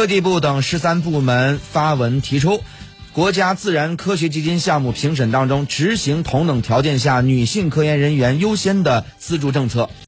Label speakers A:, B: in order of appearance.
A: 科技部等十三部门发文提出国家自然科学基金项目评审当中执行同等条件下女性科研人员优先的资助政策。